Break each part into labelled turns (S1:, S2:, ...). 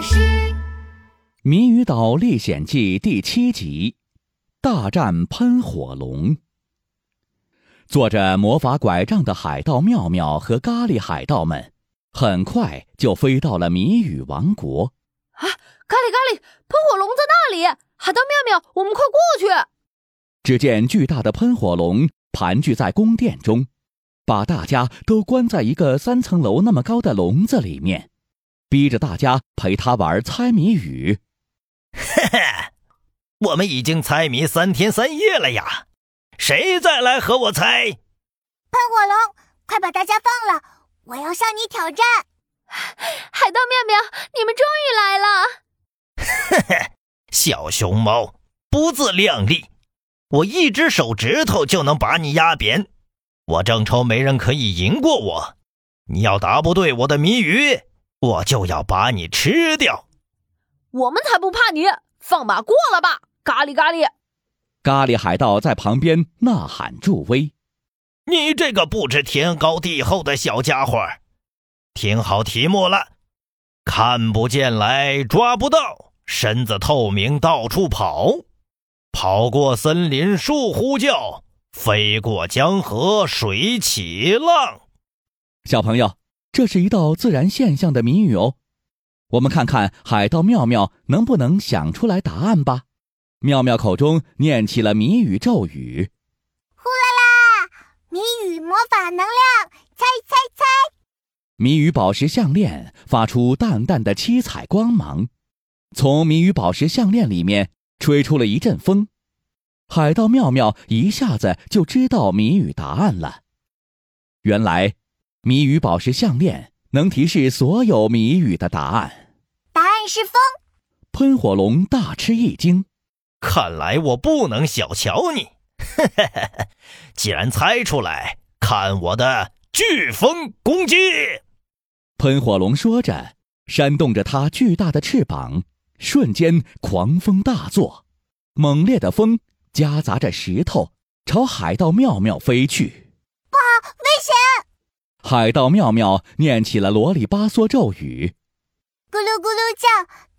S1: 巴士《谜语岛历险记》第七集：大战喷火龙。坐着魔法拐杖的海盗妙妙和咖喱海盗们，很快就飞到了谜语王国。
S2: 啊，咖喱咖喱，喷火龙在那里！海盗妙妙，我们快过去！
S1: 只见巨大的喷火龙盘踞在宫殿中，把大家都关在一个三层楼那么高的笼子里面。逼着大家陪他玩猜谜语。
S3: 嘿嘿，我们已经猜谜三天三夜了呀，谁再来和我猜？
S4: 喷火龙，快把大家放了，我要向你挑战。
S2: 海盗妙妙，你们终于来了。
S3: 嘿嘿，小熊猫不自量力，我一只手指头就能把你压扁。我正愁没人可以赢过我，你要答不对我的谜语。我就要把你吃掉！
S2: 我们才不怕你！放马过来吧，咖喱咖喱！
S1: 咖喱海盗在旁边呐喊助威：“
S3: 你这个不知天高地厚的小家伙，听好题目了：看不见来抓不到，身子透明到处跑，跑过森林树呼叫，飞过江河水起浪。”
S1: 小朋友。这是一道自然现象的谜语哦，我们看看海盗妙妙能不能想出来答案吧。妙妙口中念起了谜语咒语：“
S4: 呼啦啦，谜语魔法能量，猜猜猜。”
S1: 谜语宝石项链发出淡淡的七彩光芒，从谜语宝石项链里面吹出了一阵风，海盗妙妙一下子就知道谜语答案了。原来。谜语宝石项链能提示所有谜语的答案。
S4: 答案是风。
S1: 喷火龙大吃一惊，
S3: 看来我不能小瞧你。既然猜出来，看我的飓风攻击！
S1: 喷火龙说着，扇动着它巨大的翅膀，瞬间狂风大作，猛烈的风夹杂着石头朝海盗妙妙飞去。
S4: 不好，危险！
S1: 海盗妙妙念起了啰里吧嗦咒语：“
S4: 咕噜咕噜叫，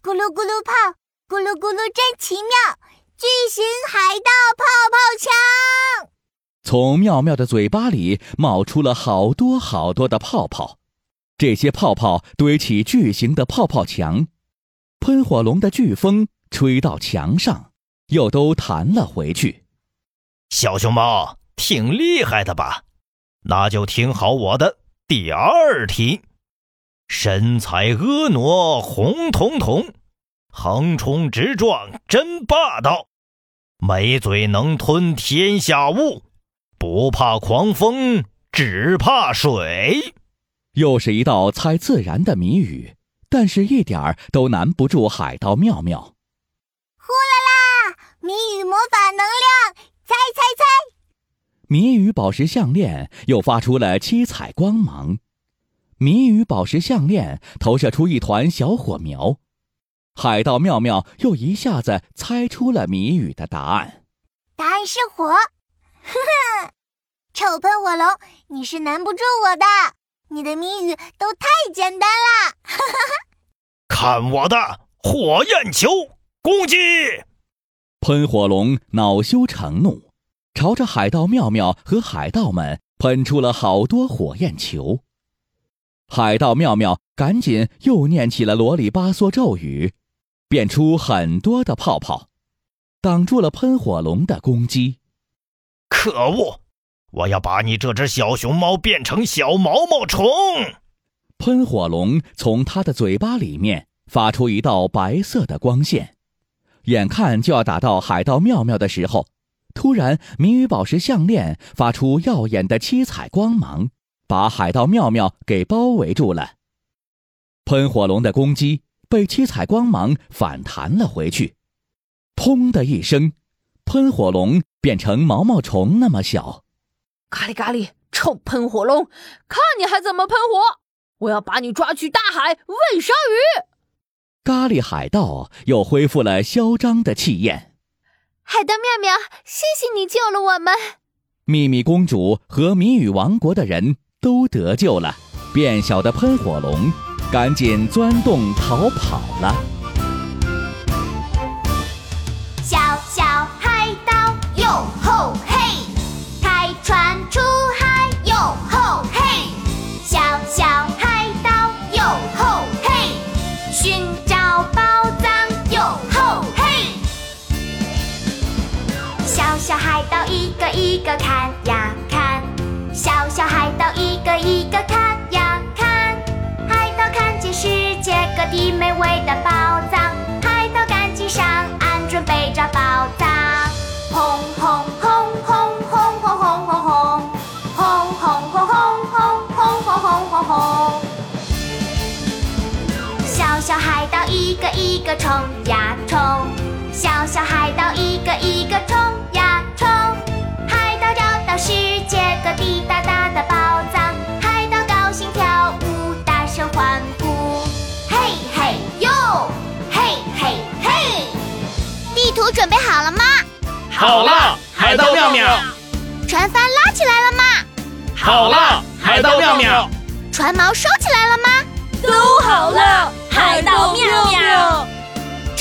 S4: 咕噜咕噜泡，咕噜咕噜真奇妙，巨型海盗泡泡枪。”
S1: 从妙妙的嘴巴里冒出了好多好多的泡泡，这些泡泡堆起巨型的泡泡墙，喷火龙的飓风吹到墙上，又都弹了回去。
S3: 小熊猫挺厉害的吧？那就听好我的第二题：身材婀娜红彤彤，横冲直撞真霸道，没嘴能吞天下物，不怕狂风只怕水。
S1: 又是一道猜自然的谜语，但是一点儿都难不住海盗妙妙。
S4: 呼啦啦，谜语魔法能量。
S1: 谜语宝石项链又发出了七彩光芒，谜语宝石项链投射出一团小火苗，海盗妙妙又一下子猜出了谜语的答案。
S4: 答案是火，呵呵，臭喷火龙，你是难不住我的，你的谜语都太简单了，哈哈哈。
S3: 看我的火焰球攻击！
S1: 喷火龙恼羞成怒。朝着海盗妙妙和海盗们喷出了好多火焰球，海盗妙妙赶紧又念起了啰里吧嗦咒语，变出很多的泡泡，挡住了喷火龙的攻击。
S3: 可恶！我要把你这只小熊猫变成小毛毛虫！
S1: 喷火龙从它的嘴巴里面发出一道白色的光线，眼看就要打到海盗妙妙的时候。突然，谜语宝石项链发出耀眼的七彩光芒，把海盗妙妙给包围住了。喷火龙的攻击被七彩光芒反弹了回去，砰的一声，喷火龙变成毛毛虫那么小。
S2: 咖喱咖喱，臭喷火龙，看你还怎么喷火！我要把你抓去大海喂鲨鱼。
S1: 咖喱海盗又恢复了嚣张的气焰。
S2: 海的妙妙，谢谢你救了我们！
S1: 秘密公主和谜语王国的人都得救了，变小的喷火龙赶紧钻洞逃跑了。
S4: 小小海岛一个一个看呀看，小小海岛一个一个看呀看，海岛看见世界各地美味的宝藏，海盗赶紧上岸准备找宝藏。轰轰轰轰轰轰轰轰轰，轰轰轰轰轰轰轰轰轰轰。小小海岛一个一个冲呀冲，小小海盗一个一个冲呀冲，海盗找到世界各地大大的宝藏，海盗高兴跳舞，大声欢呼，嘿嘿哟，嘿嘿嘿。地图准备好了吗？
S5: 好了，海盗妙妙。
S4: 船帆拉起来了吗？
S5: 好了，海盗妙妙。
S4: 船锚收起来了吗？
S2: 都好了。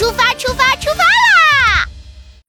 S2: 出发出发出发啦